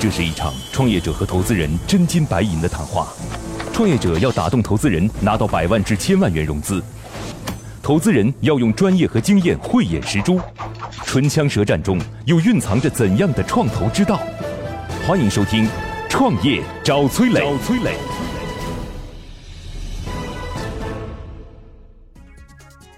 这是一场创业者和投资人真金白银的谈话。创业者要打动投资人，拿到百万至千万元融资；投资人要用专业和经验慧眼识珠。唇枪舌战中，又蕴藏着怎样的创投之道？欢迎收听《创业找崔磊》。找崔磊。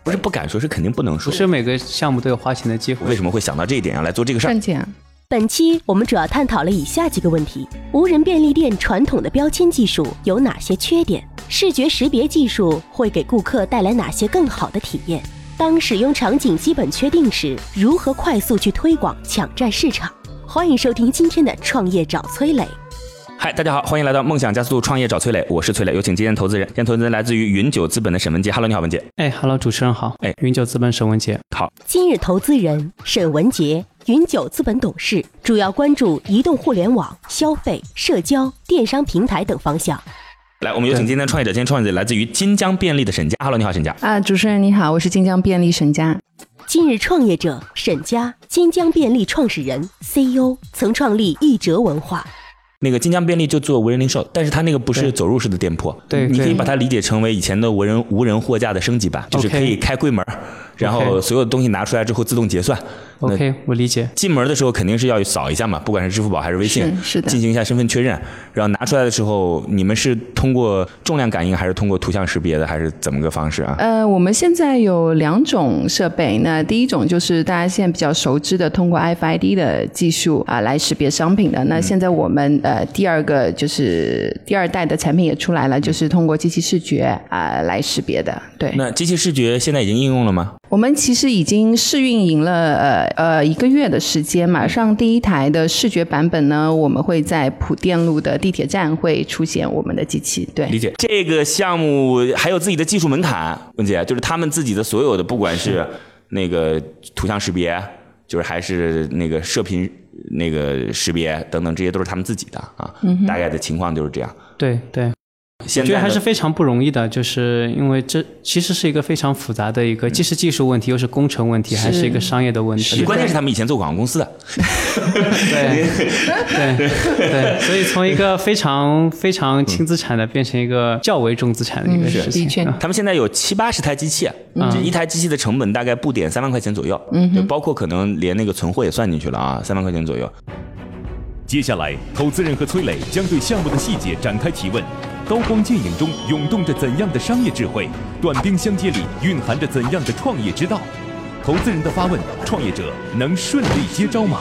不是不敢说，是肯定不能说。不是每个项目都有花钱的机会。为什么会想到这一点要来做这个事儿？赚钱。本期我们主要探讨了以下几个问题：无人便利店传统的标签技术有哪些缺点？视觉识别技术会给顾客带来哪些更好的体验？当使用场景基本确定时，如何快速去推广抢占市场？欢迎收听今天的创业找崔磊。嗨，大家好，欢迎来到梦想加速度创业找崔磊，我是崔磊，有请今天投资人。今天投资人来自于云九资本的沈文杰，Hello，你好，文杰。哎，Hello，主持人好。哎，云九资本沈文杰。好。今日投资人沈文杰，云九资本董事，主要关注移动互联网、消费、社交、电商平台等方向。来，我们有请今天创业者，今天创业者来自于金江便利的沈佳，Hello，你好，沈佳。啊，主持人你好，我是金江便利沈佳。今日创业者沈佳，金江便利创始人、CEO，曾创立易哲文化。那个金江便利就做无人零售，但是它那个不是走入式的店铺，对，你可以把它理解成为以前的无人无人货架的升级版，就是可以开柜门。然后所有的东西拿出来之后自动结算。OK，我理解。进门的时候肯定是要扫一下嘛，不管是支付宝还是微信，是的，进行一下身份确认。然后拿出来的时候，你们是通过重量感应还是通过图像识别的，还是怎么个方式啊？呃，我们现在有两种设备。那第一种就是大家现在比较熟知的，通过 FID 的技术啊来识别商品的。那现在我们呃第二个就是第二代的产品也出来了，就是通过机器视觉啊来识别的。对。那机器视觉现在已经应用了吗？我们其实已经试运营了呃呃一个月的时间，马上第一台的视觉版本呢，我们会在普电路的地铁站会出现我们的机器。对，理解。这个项目还有自己的技术门槛，文姐，就是他们自己的所有的，不管是那个图像识别，就是还是那个射频那个识别等等，这些都是他们自己的啊。嗯大概的情况就是这样。对对。我觉得还是非常不容易的，就是因为这其实是一个非常复杂的一个，既是技术问题，又是工程问题，还是一个商业的问题。关键是他们以前做广告公司的。对对对，所以从一个非常非常轻资产的变成一个较为重资产的一个事情。他们现在有七八十台机器，这一台机器的成本大概不点三万块钱左右，嗯，就包括可能连那个存货也算进去了啊，三万块钱左右。接下来，投资人和崔磊将对项目的细节展开提问。刀光剑影中涌动着怎样的商业智慧？短兵相接里蕴含着怎样的创业之道？投资人的发问，创业者能顺利接招吗？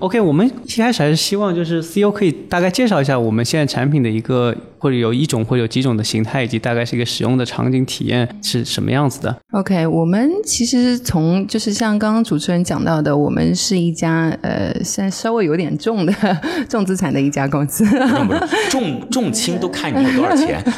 ？OK，我们一开始还是希望就是 CEO 可以大概介绍一下我们现在产品的一个或者有一种或者有几种的形态，以及大概是一个使用的场景体验是什么样子的。OK，我们其实从就是像刚刚主持人讲到的，我们是一家呃，现在稍微有点重的 重资产的一家公司。重重轻都看你有多少钱。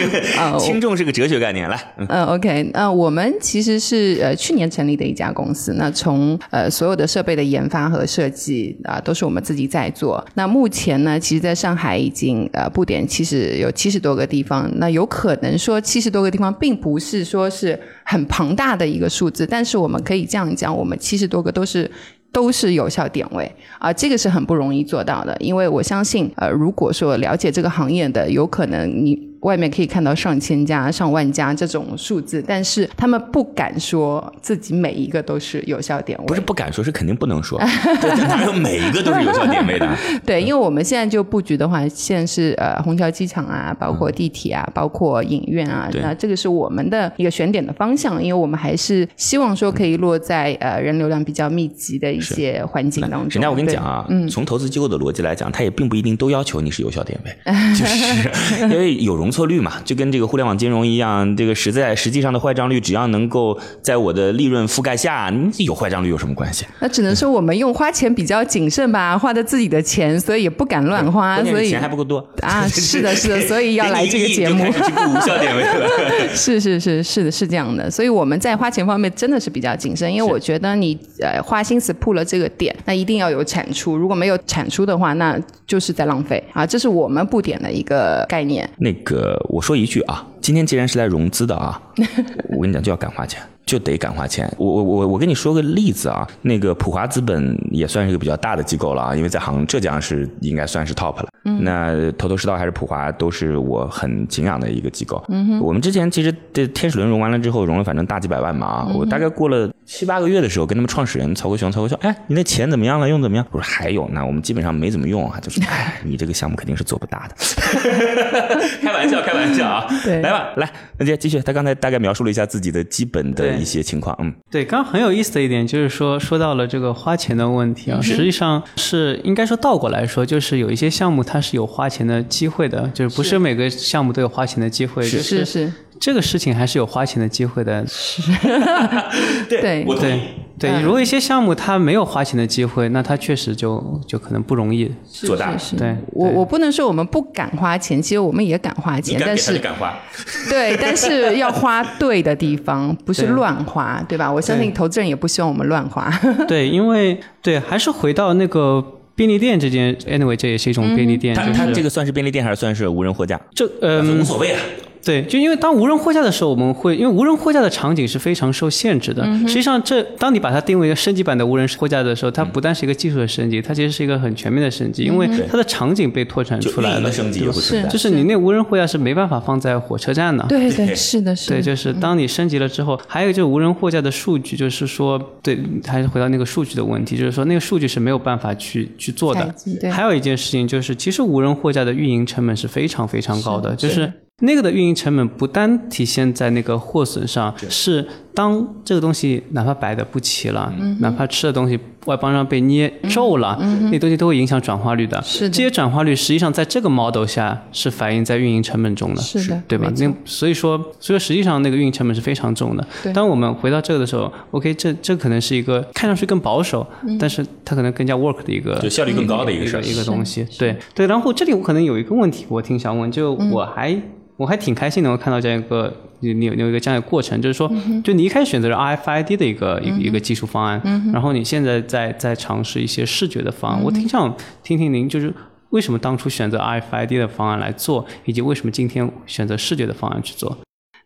轻重是个哲学概念，来。嗯，OK，那我们其实是呃去年成立的一家公司，那从呃所有的设备的研发和设计啊，都是我们自己在做。那目前呢，其实在上海已经呃布点其实有七十多个地方。那有可能说七十多个地方并不是说是很庞大的一个数字，但是我们可以这样讲，我们七十多个都是都是有效点位啊，这个是很不容易做到的。因为我相信，呃，如果说了解这个行业的，有可能你。外面可以看到上千家、上万家这种数字，但是他们不敢说自己每一个都是有效点位。不是不敢说，是肯定不能说。哪有每一个都是有效点位的？对，因为我们现在就布局的话，现在是呃虹桥机场啊，包括地铁啊，包括影院啊，那这个是我们的一个选点的方向，因为我们还是希望说可以落在呃人流量比较密集的一些环境当中。人家我跟你讲啊，从投资机构的逻辑来讲，他也并不一定都要求你是有效点位，就是因为有容。容错率嘛，就跟这个互联网金融一样，这个实在实际上的坏账率，只要能够在我的利润覆盖下，你有坏账率有什么关系？那只能说我们用花钱比较谨慎吧，花的自己的钱，所以也不敢乱花，所以钱还不够多啊，是的，是的，所以要来 这个节目给你一亿就开。始去布无效点位了。是是是是的，是这样的，所以我们在花钱方面真的是比较谨慎，因为我觉得你呃花心思铺了这个点，那一定要有产出，如果没有产出的话，那就是在浪费啊，这是我们布点的一个概念。那个，我说一句啊，今天既然是来融资的啊，我跟你讲就要敢花钱，就得敢花钱。我我我我跟你说个例子啊，那个普华资本也算是一个比较大的机构了啊，因为在杭浙江是应该算是 top 了。嗯，那头头是道还是普华都是我很敬仰的一个机构。嗯哼，我们之前其实这天使轮融完了之后，融了反正大几百万嘛啊，我大概过了七八个月的时候，跟他们创始人曹国雄，曹国雄，哎，你那钱怎么样了？用怎么样？我说还有呢，我们基本上没怎么用啊，就是 哎，你这个项目肯定是做不大的。开玩笑，开玩笑啊！对来吧，来，那接继续。他刚才大概描述了一下自己的基本的对。一些情况，嗯，对，刚刚很有意思的一点就是说，说到了这个花钱的问题啊，实际上是应该说倒过来说，就是有一些项目它是有花钱的机会的，就是不是每个项目都有花钱的机会，是。是是，这个事情还是有花钱的机会的。是。对我同意。对，嗯如果一些项目它没有花钱的机会，那它确实就就可能不容易。做大是是对对我我不能说我们不敢花钱，其实我们也敢花钱，但是敢花，对，但是要花对的地方，不是乱花，对吧？我相信投资人也不希望我们乱花。对，因为对，还是回到那个便利店这件，anyway，这也是一种便利店，他就是这个算是便利店还是算是无人货架？这嗯无所谓啊。对，就因为当无人货架的时候，我们会因为无人货架的场景是非常受限制的。嗯实际上这，当你把它定为一个升级版的无人货架的时候，它不但是一个技术的升级，它其实是一个很全面的升级，因为它的场景被拓展出来了。升级也会存在。就是你那无人货架是没办法放在火车站的。对对，是的，是的。对，就是当你升级了之后，还有就是无人货架的数据，就是说，对，还是回到那个数据的问题，就是说那个数据是没有办法去去做的。对还有一件事情就是，其实无人货架的运营成本是非常非常高的，就是。那个的运营成本不单体现在那个货损上，是当这个东西哪怕摆的不齐了，嗯。哪怕吃的东西外包上被捏皱了，那东西都会影响转化率的。是的。这些转化率实际上在这个 model 下是反映在运营成本中的。是的对吧？那所以说，所以说实际上那个运营成本是非常重的。对。当我们回到这个的时候，OK，这这可能是一个看上去更保守，嗯。但是它可能更加 work 的一个就效率更高的一一个事儿。一个东西。对。对，然后这里我可能有一个问题，我挺想问，就嗯。我还。我还挺开心能够看到这样一个你你有有一个这样的过程，就是说，嗯就你一开始选择了 RFID 的一个一个一个技术方案，然后你现在在在尝试一些视觉的嗯方案，我挺想听听您就是为什么当初选择 RFID 的方案来做，以及为什么今天选择视觉的方案去做？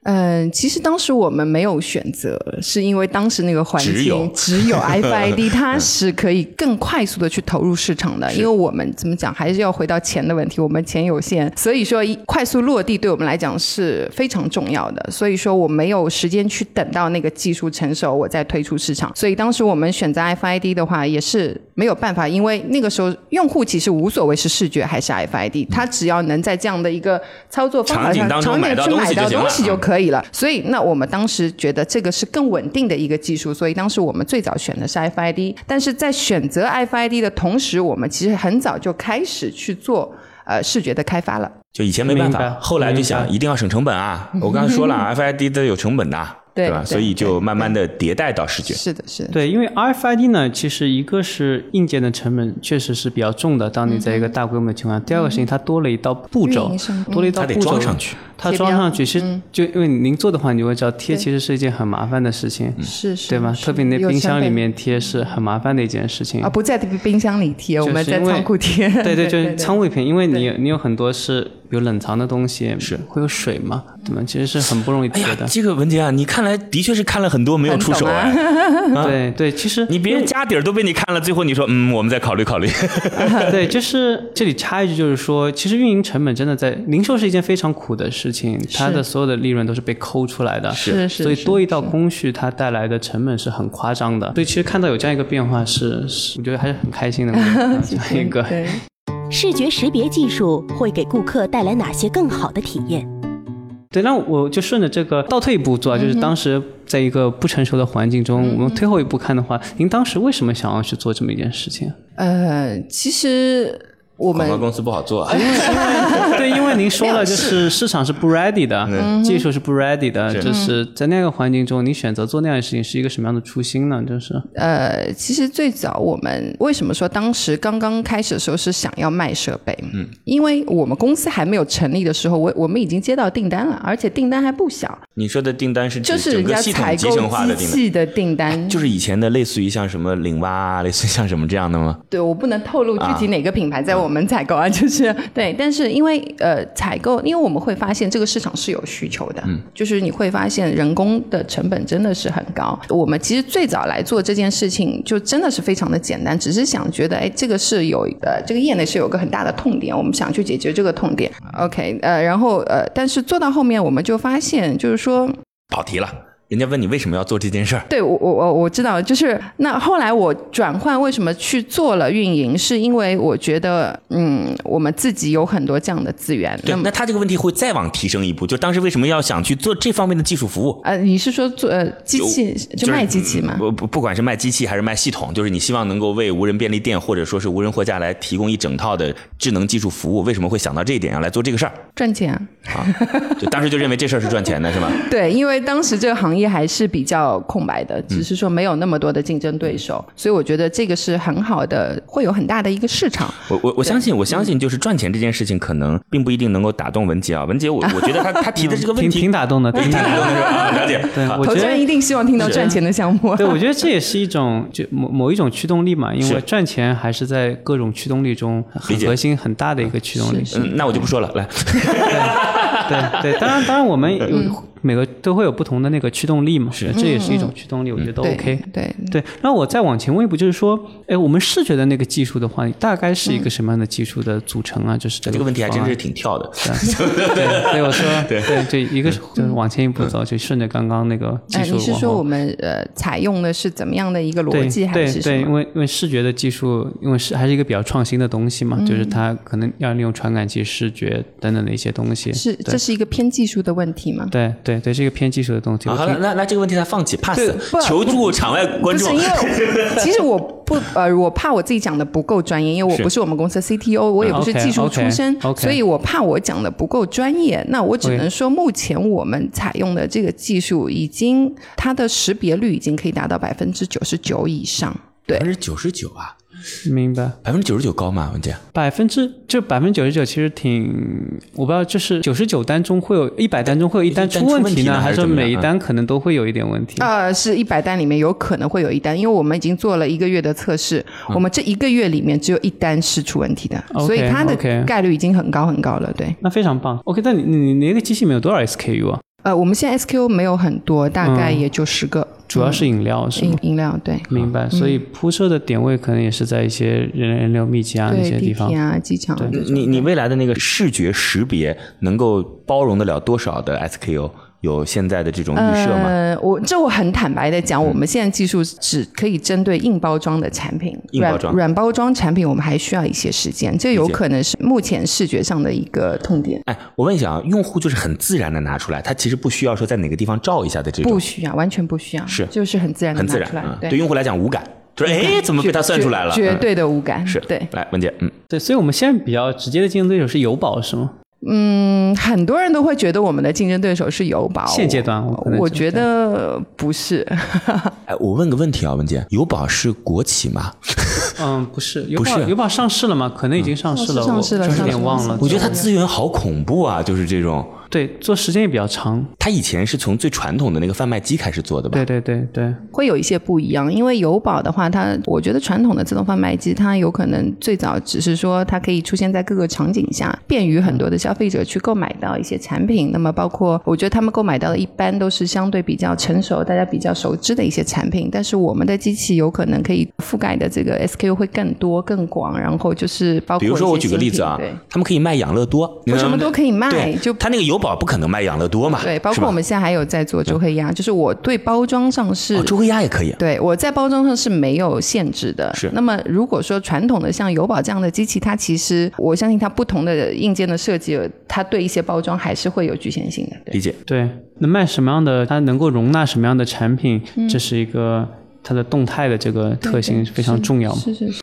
嗯，其实当时我们没有选择，是因为当时那个环境只有只有 FID，它是可以更快速的去投入市场的。因为我们怎么讲，还是要回到钱的问题，我们钱有限，所以说一快速落地对我们来讲是非常重要的。所以说我没有时间去等到那个技术成熟，我再推出市场。所以当时我们选择 FID 的话，也是没有办法，因为那个时候用户其实无所谓是视觉还是 FID，他只要能在这样的一个操作方法上场景去买到东西就可以了。所以，那我们当时觉得这个是更稳定的一个技术，所以当时我们最早选的是 FID。但是在选择 FID 的同时，我们其实很早就开始去做呃视觉的开发了。就以前没办法，后来就想一定要省成本啊！我刚才说了，FID 都有成本的，吧？对吧所以就慢慢的迭代到视觉。是的，是的。对，因为 RFID 呢，其实一个是硬件的成本确实是比较重的，当你在一个大规模的情况下；第二个事情，它多了一道步骤多了一道它得步骤装上去。它装上去，其实就因为您做的话，你就会知道贴其实是一件很麻烦的事情，是是，对吧？特别那冰箱里面贴是很麻烦的一件事情啊，。不在冰箱里贴，我们在仓库贴。对对，就是仓库里，因为你你有很多是有冷藏的东西，是会有水嘛，对吗？其实是很不容易贴的，。这个文杰啊，你看来的确是看了很多没有出手很哎。对对，其实你别人家底儿都被你看了，最后你说嗯，我们再考虑考虑。对，就是这里插一句，就是说，其实运营成本真的在零售是一件非常苦的事情，它的所有的利润都是被抠出来的，是是所以多一道工序，它带来的成本是很夸张的。所以其实看到有这样一个变化是，是我觉得还是很开心的。这样一个对。视觉识别技术会给顾客带来哪些更好的体验？对，那我就顺着这个倒退一步做啊，就是当时在一个不成熟的环境中，我们退后一步看的话，您当时为什么想要去做这么一件事情？呃，其实我们广告公司不好做啊，因为。对，因为您说了，就是市场是不 ready 的，技术是不 ready 的，就是在那个环境中，你选择做那样的事情是一个什么样的初心呢？就是呃，其实最早我们为什么说当时刚刚开始的时候是想要卖设备？嗯，因为我们公司还没有成立的时候，我我们已经接到订单了，而且订单还不小，你说的订单是就是人家整个系统采购集成化的订单，机器的订单，就是以前的类似于像什么领蛙啊，类似于像什么这样的吗？对，我不能透露具体啊哪个品牌在我们采购啊，就是对，但是因为呃采购，因为我们会发现这个市场是有需求的，嗯，就是你会发现人工的成本真的是很高。我们其实最早来做这件事情，就真的是非常的简单，只是想觉得，哎，这个是有呃这个业内是有个很大的痛点，我们想去解决这个痛点。OK，呃，然后呃，但是做到后面我们就发现，就是说。跑题了，人家问你为什么要做这件事儿，对我我我我知道，就是那后来我转换为什么去做了运营，是因为我觉得嗯，我们自己有很多这样的资源。对，么那他这个问题会再往提升一步，就当时为什么要想去做这方面的技术服务？呃，你是说做呃机器就卖机器吗？不不，不管是卖机器还是卖系统，就是你希望能够为无人便利店或者说是无人货架来提供一整套的智能技术服务，为什么会想到这一点要来做这个事儿赚钱啊？啊？就当时就认为这事儿是赚钱的，是吗？对，因为当时这个行业还是比较空白的，只是说没有那么多的竞争对手，所以我觉得这个是很好的，会有很大的一个市场。我我我相信，我相信就是赚钱这件事情，可能并不一定能够打动文杰啊。文杰，我我觉得他他提的这个问 挺题挺打动的，挺 挺打动的。了解。对，投资我觉得人一定希望听到赚钱的项目。对，我觉得这也是一种就某某一种驱动力嘛，因为赚钱还是在各种驱动力中很核心、很大的一个驱动力。嗯，那我就不说了，来。对对，当然当然我们有每个都会有不同的那个驱动力嘛，是，这也是一种驱动力，我觉得都 OK。对。对，那我再往前问一步，就是说，哎，我们视觉的那个技术的话，大概是一个什么样的技术的组成啊？就是这这个问题还真是挺跳的。对，所以我说，对。对，一个是就是往前一步走，就顺着刚刚那个技哎，你是说我们呃采用的是怎么样的一个逻辑，还对对，是什么？因为因为视觉的技术，因为是还是一个比较创新的东西嘛，嗯。就是它可能要利用传感器、视觉等等的一些东西。是，对这是一个偏技术的问题吗？对对对，是一个偏技术的东西。啊好了，那那这个问题他放弃 pass，求助场外观众不是因。为，其实我不呃，我怕我自己讲的不够专业，因为我不是我们公司的 CTO，我也不是技术出身所以我怕我讲的不够专业。那我只能说，目前我们采用的这个技术已经它的识别率已经可以达到百分之九十九以上。对百分之九十九啊，明白，百分之九十九高嘛？文姐，百分之就百分之九十九，其实挺，我不知道，就是九十九单中会有一百单中会有一单出出问题呢，还还是每一单可能都会有一点问题？呃，是一百单里面有可能会有一单，因为我们已经做了一个月的测试，我们这一个月里面只有一单是出问题的所以它的概率已经很高很高了。对，那非常棒。OK，那你你你那个机器里面有多少 SKU 啊？呃，我们现在 SKU 没有很多，大概嗯也就十个。主要是饮料是饮吗？饮料，对明白，所以铺设的点位可能也是在一些人人流密集啊那，些地方地铁。啊、机场啊这种。你你未来的那个视觉识别能够包容得了多少的 SKU？有现在的这种预设吗？呃，我这我很坦白的讲，我们现在技术只可以针对硬包装的产品，软硬包装软包装产品我们还需要一些时间，这有可能是目前视觉上的一个痛点。哎，我问一下啊，用户就是很自然的拿出来，他其实不需要说在哪个地方照一下的这种不，需要，完全不需要，是就是很自然的很拿出来，自然啊。对对用户来讲无感，就是哎，怎么被他算出来了？绝对的无感，是对。来文姐，嗯，对，所以我们现在比较直接的竞争对手是友宝，是吗？嗯，很多人都会觉得我们的竞争对手是友宝，现阶段我我觉觉得不是。哎，我问个问题啊，文姐，友宝是国企吗？嗯，不是，友 不是宝友宝上市了吗？可能已经上市了，上市了我有点忘了。我觉得它资源好恐怖啊，就是这种。对做时间也比较长。它以前是从最传统的那个贩卖机开始做的吧？对对对对，会有一些不一样，因为友宝的话，它我觉得传统的自动贩卖机，它有可能最早只是说它可以出现在各个场景下，便于很多的消费者去购买到一些产品。那么包括我觉得他们购买到的一般都是相对比较成熟、大家比较熟知的一些产品，但是我们的机器有可能可以覆盖的这个 SKU 会更多、更广，然后就是包括比如说我举个例子啊对。，他们可以卖养乐多，我什么都可以卖就他那个友宝不可能卖养乐多嘛？对，包括我们现在还有在做周黑鸭，就是我对包装上是哦，周黑鸭也可以。对，我在包装上是没有限制的。是那么如果说传统的像友宝这样的机器，它其实我相信它不同的硬件的设计，它对一些包装还是会有局限性的。理解。对，那卖什么样的，它能够容纳什么样的产品，嗯这是一个它的动态的这个特性非常重要嘛。是是是。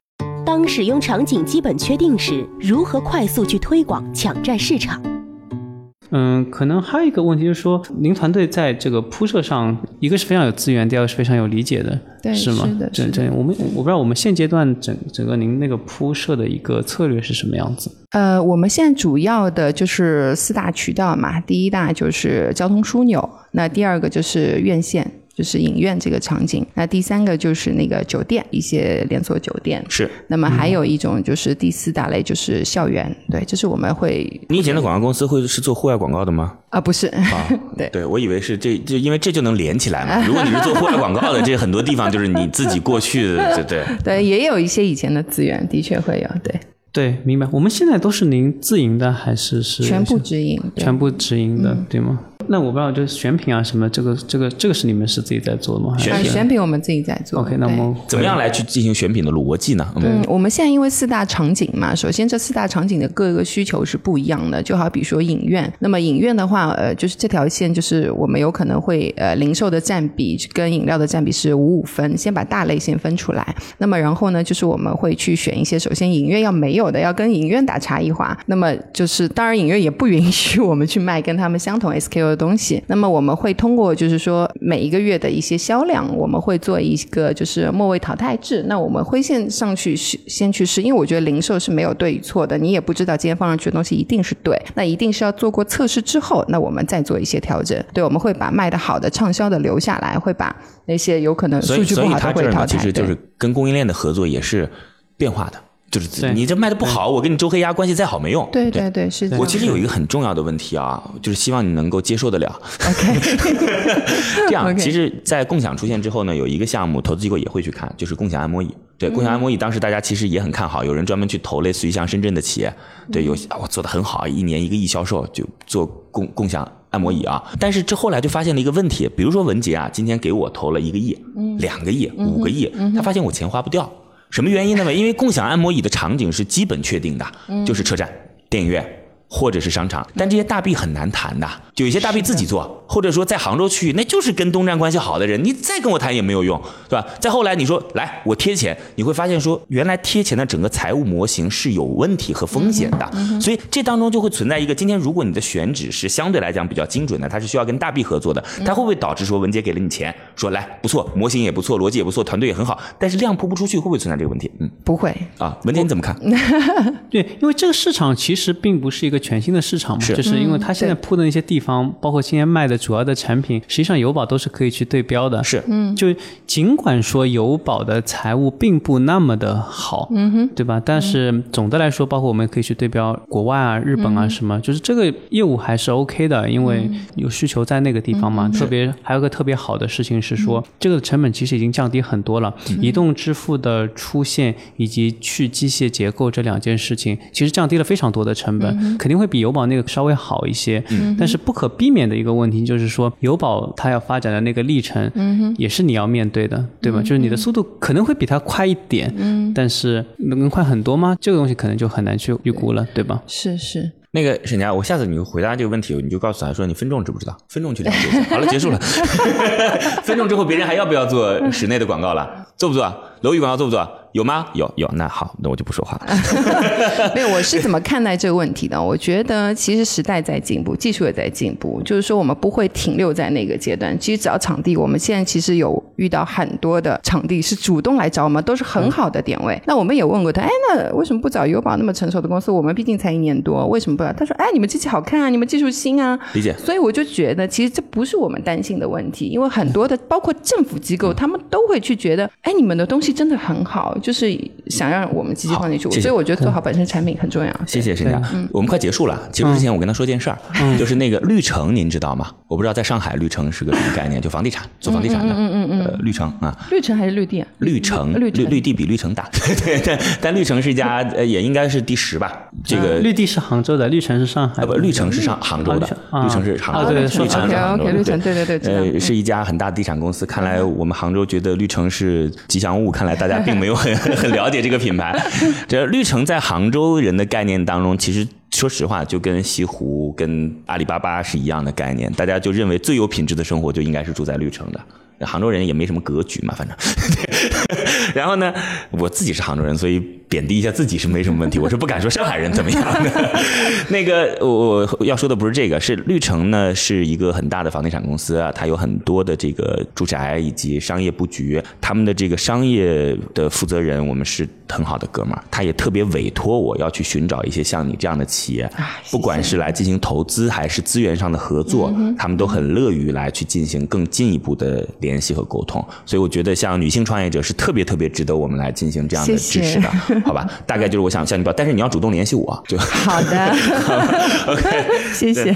当使用场景基本确定时，如何快速去推广、抢占市场？嗯，可能还有一个问题就是说，您团队在这个铺设上，一个是非常有资源，第二个是非常有理解的，对是吗？是的这是的我们我不知道我们现阶段整整个您那个铺设的一个策略是什么样子？呃，我们现在主要的就是四大渠道嘛，第一大就是交通枢纽，那第二个就是院线。就是影院这个场景，那第三个就是那个酒店，一些连锁酒店。是那么还有一种就是第四大类，就是校园。对，就是我们会你以前的广告公司会是做户外广告的吗？啊，不是，啊，对对，我以为是这就因为这就能连起来嘛。如果你是做户外广告的，这很多地方就是你自己过去的，对对。对，也有一些以前的资源，的确会有，对，对，明白。我们现在都是您自营的还是是全部直营，全部直营的，对吗？那我不知道，就是选品啊什么，这个这个这个是你们是自己在做的吗？还是呃选品我们自己在做。OK，那我们怎么样来去进行选品的逻辑呢？嗯，嗯，我们现在因为四大场景嘛，首先这四大场景的各个需求是不一样的，就好比说影院，那么影院的话，呃，就是这条线就是我们有可能会呃零售的占比跟饮料的占比是五五分，先把大类先分出来，那么然后呢，就是我们会去选一些首先影院要没有的，要跟影院打差异化，那么就是当然影院也不允许我们去卖跟他们相同 SKU 的东西，那么我们会通过就是说每一个月的一些销量，我们会做一个就是末位淘汰制。那我们会先上去试先去试，因为我觉得零售是没有对与错的，你也不知道今天放上去的东西一定是对，那一定是要做过测试之后，那我们再做一些调整。对，我们会把卖的好的、畅销的留下来，会把那些有可能所以所以数据不好他这儿呢，的会淘汰。其实就是跟供应链的合作也是变化的，就是你这卖的不好，我跟你周黑鸭关系再好没用。对对对，是。我其实有一个很重要的问题啊，就是希望你能够接受得了。OK，这样，其实，在共享出现之后呢，有一个项目，投资机构也会去看，就是共享按摩椅。对，共享按摩椅，当时大家其实也很看好，有人专门去投，类似于像深圳的企业，对，有啊我做的很好，一年一个亿销售，就做共共享按摩椅啊。但是这后来就发现了一个问题，比如说文杰啊，今天给我投了一个亿、两个亿、五个亿，他发现我钱花不掉，什么原因呢？因为共享按摩椅的场景是基本确定的，就是车站、电影院。或者是商场，但这些大 B 很难谈的，就有一些大 B 自己做，或者说在杭州区域，那就是跟东站关系好的人，你再跟我谈也没有用，对吧？再后来你说来我贴钱，你会发现说原来贴钱的整个财务模型是有问题和风险的，所以这当中就会存在一个，今天如果你的选址是相对来讲比较精准的，它是需要跟大 B 合作的，它会不会导致说文杰给了你钱，说来不错，模型也不错，逻辑也不错，团队也很好，但是量铺不出去，会不会存在这个问题？嗯不会。啊，文杰你怎么看？对，因为这个市场其实并不是一个全新的市场嘛，是。就是因为它现在铺的那些地方，包括今天卖的主要的产品，实际上友宝都是可以去对标的。是，嗯，就尽管说友宝的财务并不那么的好，嗯哼，对吧？但是总的来说，包括我们可以去对标国外啊、日本啊什么，就是这个业务还是 OK 的，因为有需求在那个地方嘛。特别还有个特别好的事情是说，这个成本其实已经降低很多了。移动支付的出现以及去机械结构这两件事情，其实降低了非常多的成本，肯定会比友宝那个稍微好一些。但是不可避免的一个问题就是说，友宝它要发展的那个历程，也是你要面对的，对吧？就是你的速度可能会比它快一点，但是能快很多吗？这个东西可能就很难去预估了，对吧？是是，那个沈佳，我下次你回答这个问题，你就告诉他说你分众知不知道？分众去了解一下。好了，结束了。分众之后，别人还要不要做室内的广告了？做不做？楼宇广告做不做？有吗？有有。那好，那我就不说话了。没有，我是怎么看待这个问题的？我觉得其实时代在进步，技术也在进步，就是说我们不会停留在那个阶段。其实只要场地，我们现在其实有遇到很多的场地是主动来找我们，都是很好的点位。那我们也问过他，哎，那为什么不找友宝那么成熟的公司？我们毕竟才一年多，为什么不找？他说，哎，你们机器好看啊，你们技术新啊。理解。所以我就觉得，其实这不是我们担心的问题，因为很多的包括政府机构，他们都会去觉得，哎，你们的东西真的很好，就是想让我们积极放进去。谢谢所以我觉得做好本身产品很重要。谢谢沈佳。我们快结束了，结束之前我跟他说件事儿，就是那个绿城，您知道吗？我不知道在上海绿城是个什么概念，就房地产做房地产的，嗯嗯嗯，呃，绿城啊，绿城还是绿地？绿城，绿绿地比绿城大，对对对但绿城是一家，呃，也应该是第十吧。这个绿地是杭州的，绿城是上海，不，绿城是上杭州的，绿城是杭州的，绿城是杭州的，绿城对对对，呃，是一家很大的地产公司。看来我们杭州觉得绿城是吉祥物，看来大家并没有很 很了解这个品牌。这绿城在杭州人的概念当中，其实。说实话，就跟西湖、跟阿里巴巴是一样的概念，大家就认为最有品质的生活就应该是住在绿城的。杭州人也没什么格局嘛，反正。然后呢，我自己是杭州人，所以贬低一下自己是没什么问题。我是不敢说上海人怎么样的。那个，我我要说的不是这个，是绿城呢是一个很大的房地产公司啊，它有很多的这个住宅以及商业布局。他们的这个商业的负责人，我们是很好的哥们儿，他也特别委托我要去寻找一些像你这样的企业，不管是来进行投资还是资源上的合作，他们都很乐于来去进行更进一步的联系和沟通。所以我觉得像女性创业者是特别特别值得我们来进行这样的支持的，好吧？大概就是我想向你报，但是你要主动联系我，就好的。OK，谢谢。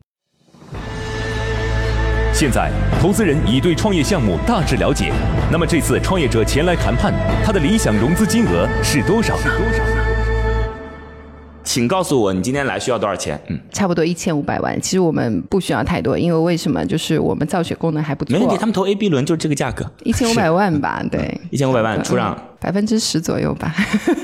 现在，投资人已对创业项目大致了解。那么这次创业者前来谈判，他的理想融资金额是多少？请告诉我，你今天来需要多少钱？嗯，差不多一千五百万。其实我们不需要太多，因为为什么？就是我们造血功能还不错。没问题，他们投 A、B 轮就是这个价格，一千五百万吧？对，一千五百万出让百分之十左右吧。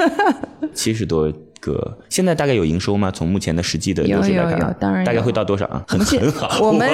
七十多。个现在大概有营收吗？从目前的实际的流水来看，当然大概会到多少啊？很很好，我们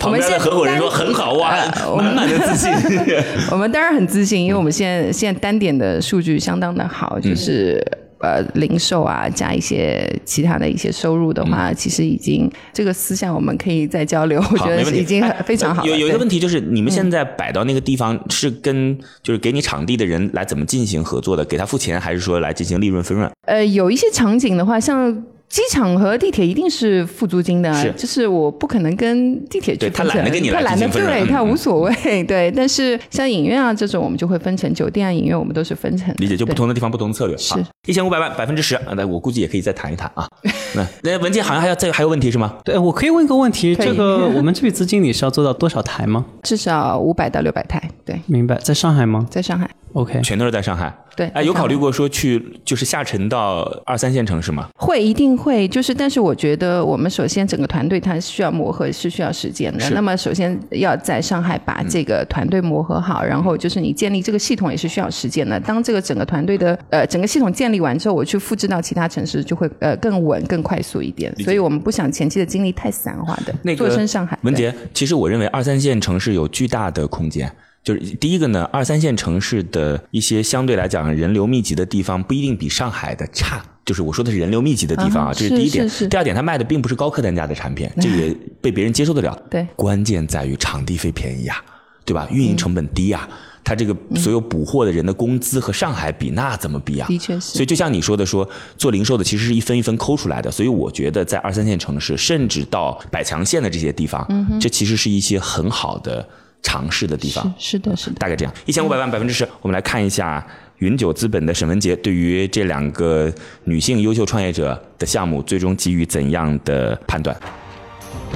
旁边的合伙人说很好哇，满满的自信。我们当然很自信，因为我们现在现在单点的数据相当的好，就是。呃，零售啊，加一些其他的一些收入的话，其实已经这个思想我们可以再交流。我觉得已经非常好。有有一个问题就是，你们现在摆到那个地方是跟就是给你场地的人来怎么进行合作的？给他付钱，还是说来进行利润分润？呃，有一些场景的话，像。机场和地铁一定是付租金的，就是我不可能跟地铁去分成，他懒得跟你来他懒得对，他无所谓，对。但是像影院啊这种，我们就会分成酒店啊、影院，我们都是分成。理解，就不同的地方不同策略。是一千五百万百分之十啊，那我估计也可以再谈一谈啊。那那文件好像还要再还有问题是吗？对，我可以问一个问题，这个我们这笔资金你是要做到多少台吗？至少五百到六百台，对。明白，在上海吗？在上海。OK，全都是在上海。对，哎，有考虑过说去就是下沉到二三线城市吗？会，一定会。就是，但是我觉得我们首先整个团队它需要磨合，是需要时间的。那么，首先要在上海把这个团队磨合好，然后就是你建立这个系统也是需要时间的。当这个整个团队的呃整个系统建立完之后，我去复制到其他城市就会呃更稳、更快速一点。所以我们不想前期的精力太散化的。那个，做深上海。文杰，其实我认为二三线城市有巨大的空间。就是第一个呢，二三线城市的一些相对来讲人流密集的地方不一定比上海的差。就是我说的是人流密集的地方啊，这是第一点。第二点，它卖的并不是高客单价的产品，这也被别人接受得了。对，关键在于场地费便宜啊，对吧？运营成本低啊，它这个所有补货的人的工资和上海比，那怎么比啊？的确是。所以就像你说的，说做零售的其实是一分一分抠出来的。所以我觉得在二三线城市，甚至到百强县的这些地方，这其实是一些很好的。尝试的地方是的，是的，大概这样，一千五百万百分之十。我们来看一下云九资本的沈文杰对于这两个女性优秀创业者的项目，最终给予怎样的判断？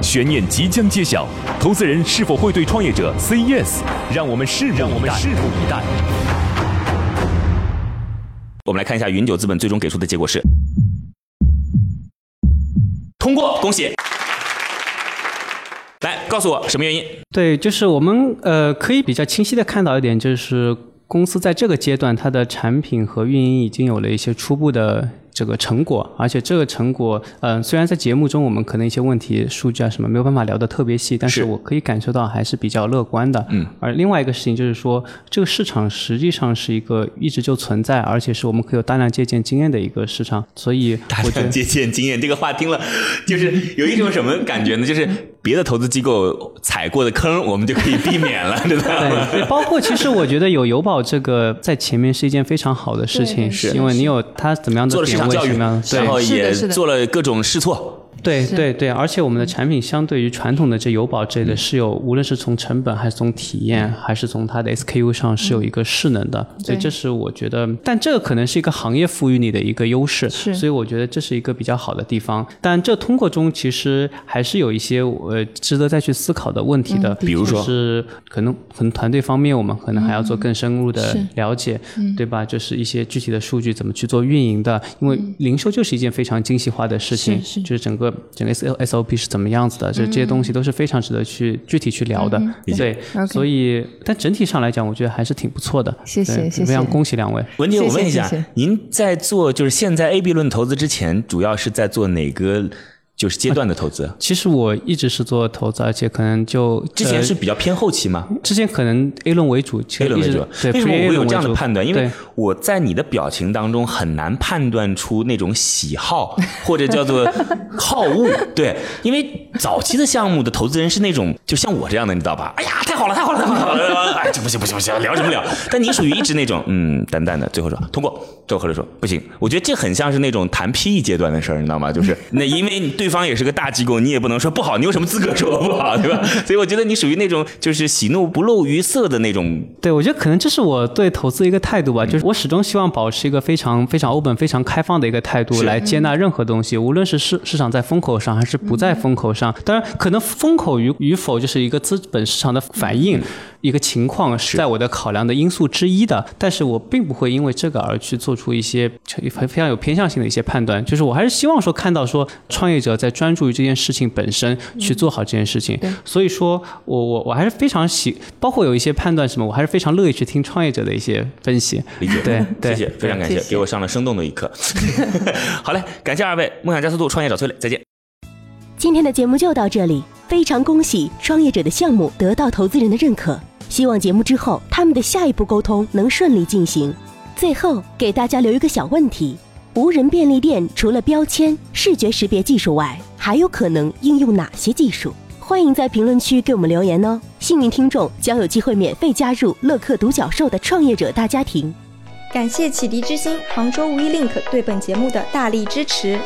悬念即将揭晓，投资人是否会对创业者 say yes？让我们拭目以待。我们来看一下云九资本最终给出的结果是通过，恭喜。来告诉我什么原因？对，就是我们呃可以比较清晰的看到一点，就是公司在这个阶段，它的产品和运营已经有了一些初步的。这个成果，而且这个成果，嗯，虽然在节目中我们可能一些问题、数据啊什么没有办法聊得特别细，但是我可以感受到还是比较乐观的。嗯。而另外一个事情就是说，这个市场实际上是一个一直就存在，而且是我们可以有大量借鉴经验的一个市场。所以，大量借鉴经验这个话听了，就是有一种什么感觉呢？就是别的投资机构踩过的坑，我们就可以避免了，对吧？对，包括其实我觉得有友宝这个在前面是一件非常好的事情，是因为你有它怎么样的做了市场教育，然后也做了各种试错。对对对，而且我们的产品相对于传统的这油宝之类的，是有无论是从成本还是从体验，还是从它的 SKU 上是有一个势能的，所以这是我觉得，但这个可能是一个行业赋予你的一个优势，是，所以我觉得这是一个比较好的地方。但这通过中其实还是有一些呃值得再去思考的问题的，比如说是可能可能团队方面我们可能还要做更深入的了解，对吧？就是一些具体的数据怎么去做运营的，因为零售就是一件非常精细化的事情，就是整个整个 S S。SOP 是怎么样子的？这这些东西都是非常值得去具体去聊的，对。所以，但整体上来讲，我觉得还是挺不错的。谢谢，谢谢，非常恭喜两位。文杰，我问一下，您在做就是现在 A B 论投资之前，主要是在做哪个？就是阶段的投资，其实我一直是做投资，而且可能就之前是比较偏后期嘛？之前可能 A 轮为主，A 轮为主。对，为什么我会有这样的判断？因为我在你的表情当中很难判断出那种喜好 或者叫做好恶。对，因为早期的项目的投资人是那种就像我这样的，你知道吧？哎呀，太好了，太好了，太好了！哎，这不行，不行，不行，聊什么聊？但你属于一直那种嗯淡淡的，最后说通过，最后合着说不行。我觉得这很像是那种谈 PE 阶段的事儿，你知道吗？就是那因为对。方也是个大机构，你也不能说不好，你有什么资格说不好，对吧？所以我觉得你属于那种就是喜怒不露于色的那种。对，我觉得可能这是我对投资一个态度吧，就是我始终希望保持一个非常非常 open、非常开放的一个态度来接纳任何东西，无论是市市场在风口上还是不在风口上。当然，可能风口与与否就是一个资本市场的反应。一个情况是在我的考量的因素之一的，但是我并不会因为这个而去做出一些非常有偏向性的一些判断。就是我还是希望说看到说创业者在专注于这件事情本身去做好这件事情。所以说我我我还是非常喜，包括有一些判断什么，我还是非常乐意去听创业者的一些分析。理解，对，谢谢，非常感谢，给我上了生动的一课。好嘞，感谢二位，梦想加速度，创业找崔磊，再见。今天的节目就到这里，非常恭喜创业者的项目得到投资人的认可。希望节目之后，他们的下一步沟通能顺利进行。最后给大家留一个小问题：无人便利店除了标签、视觉识别技术外，还有可能应用哪些技术？欢迎在评论区给我们留言哦！幸运听众将有机会免费加入乐客独角兽的创业者大家庭。感谢启迪之星、杭州无一 link 对本节目的大力支持。